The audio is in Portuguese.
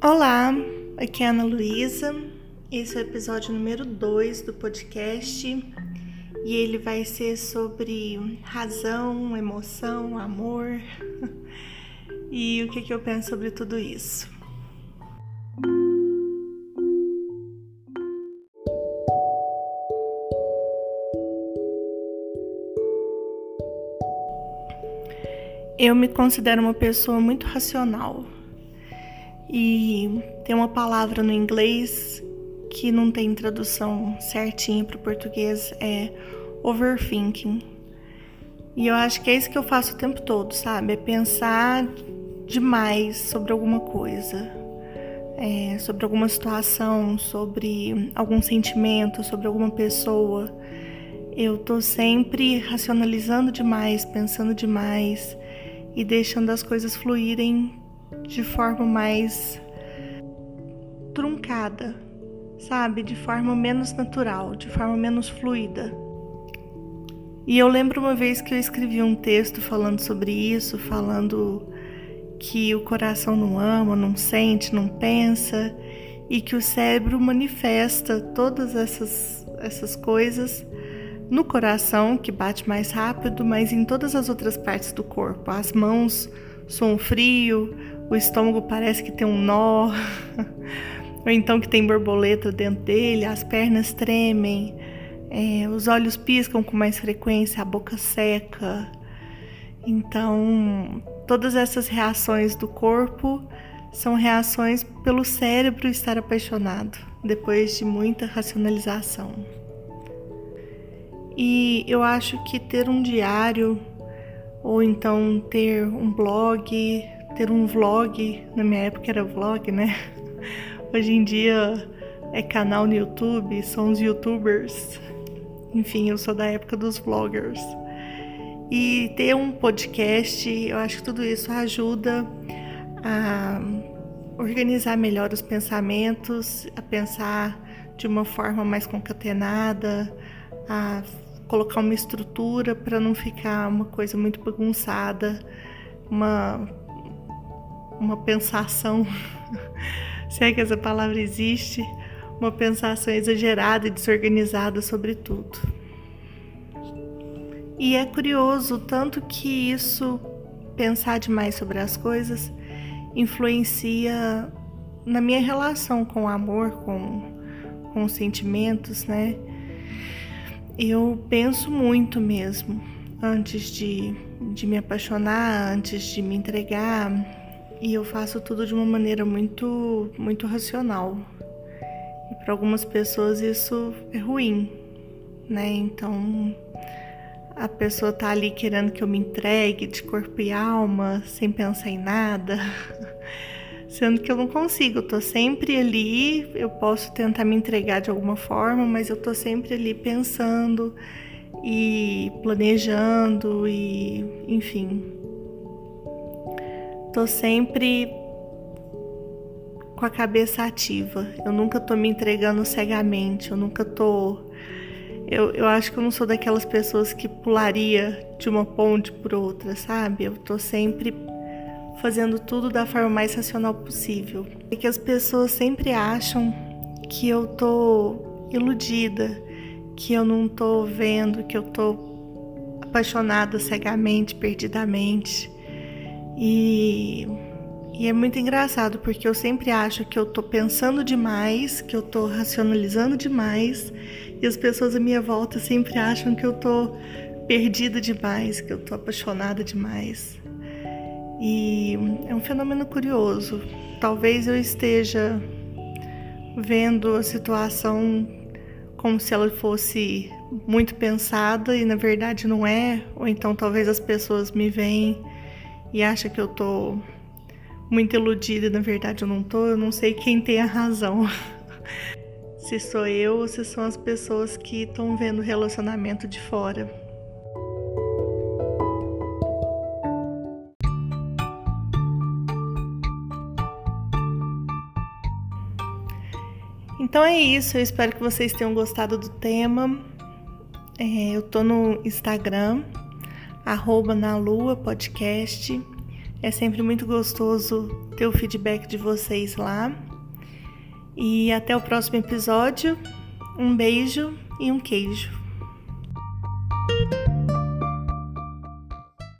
Olá, aqui é Ana Luísa. Esse é o episódio número 2 do podcast e ele vai ser sobre razão, emoção, amor e o que, que eu penso sobre tudo isso. Eu me considero uma pessoa muito racional e tem uma palavra no inglês que não tem tradução certinha para o português, é overthinking. E eu acho que é isso que eu faço o tempo todo, sabe? É pensar demais sobre alguma coisa, é, sobre alguma situação, sobre algum sentimento, sobre alguma pessoa. Eu tô sempre racionalizando demais, pensando demais e deixando as coisas fluírem de forma mais truncada, sabe? De forma menos natural, de forma menos fluida. E eu lembro uma vez que eu escrevi um texto falando sobre isso, falando que o coração não ama, não sente, não pensa e que o cérebro manifesta todas essas, essas coisas no coração, que bate mais rápido, mas em todas as outras partes do corpo. As mãos frio, o estômago parece que tem um nó, ou então que tem borboleta dentro dele, as pernas tremem, é, os olhos piscam com mais frequência, a boca seca. Então, todas essas reações do corpo são reações pelo cérebro estar apaixonado, depois de muita racionalização. E eu acho que ter um diário, ou então ter um blog, ter um vlog, na minha época era vlog, né? Hoje em dia é canal no YouTube, são os youtubers. Enfim, eu sou da época dos vloggers. E ter um podcast, eu acho que tudo isso ajuda a organizar melhor os pensamentos, a pensar de uma forma mais concatenada, a colocar uma estrutura para não ficar uma coisa muito bagunçada, uma uma pensação, se é que essa palavra existe, uma pensação exagerada e desorganizada sobre tudo. E é curioso tanto que isso, pensar demais sobre as coisas, influencia na minha relação com o amor, com, com os sentimentos, né? Eu penso muito mesmo antes de, de me apaixonar, antes de me entregar, e eu faço tudo de uma maneira muito, muito racional. E para algumas pessoas isso é ruim, né? Então a pessoa tá ali querendo que eu me entregue de corpo e alma, sem pensar em nada, sendo que eu não consigo. Eu tô sempre ali, eu posso tentar me entregar de alguma forma, mas eu tô sempre ali pensando e planejando e, enfim, tô sempre com a cabeça ativa. Eu nunca tô me entregando cegamente, eu nunca tô. Eu, eu acho que eu não sou daquelas pessoas que pularia de uma ponte por outra, sabe? Eu tô sempre fazendo tudo da forma mais racional possível. E que as pessoas sempre acham que eu tô iludida, que eu não tô vendo, que eu tô apaixonada cegamente, perdidamente. E, e é muito engraçado porque eu sempre acho que eu tô pensando demais, que eu tô racionalizando demais, e as pessoas à minha volta sempre acham que eu tô perdida demais, que eu tô apaixonada demais. E é um fenômeno curioso. Talvez eu esteja vendo a situação como se ela fosse muito pensada e na verdade não é, ou então talvez as pessoas me veem e acha que eu tô muito iludida e na verdade eu não tô, eu não sei quem tem a razão. se sou eu ou se são as pessoas que estão vendo o relacionamento de fora. Então é isso, eu espero que vocês tenham gostado do tema. É, eu tô no Instagram, arroba na lua podcast. É sempre muito gostoso ter o feedback de vocês lá. E até o próximo episódio. Um beijo e um queijo.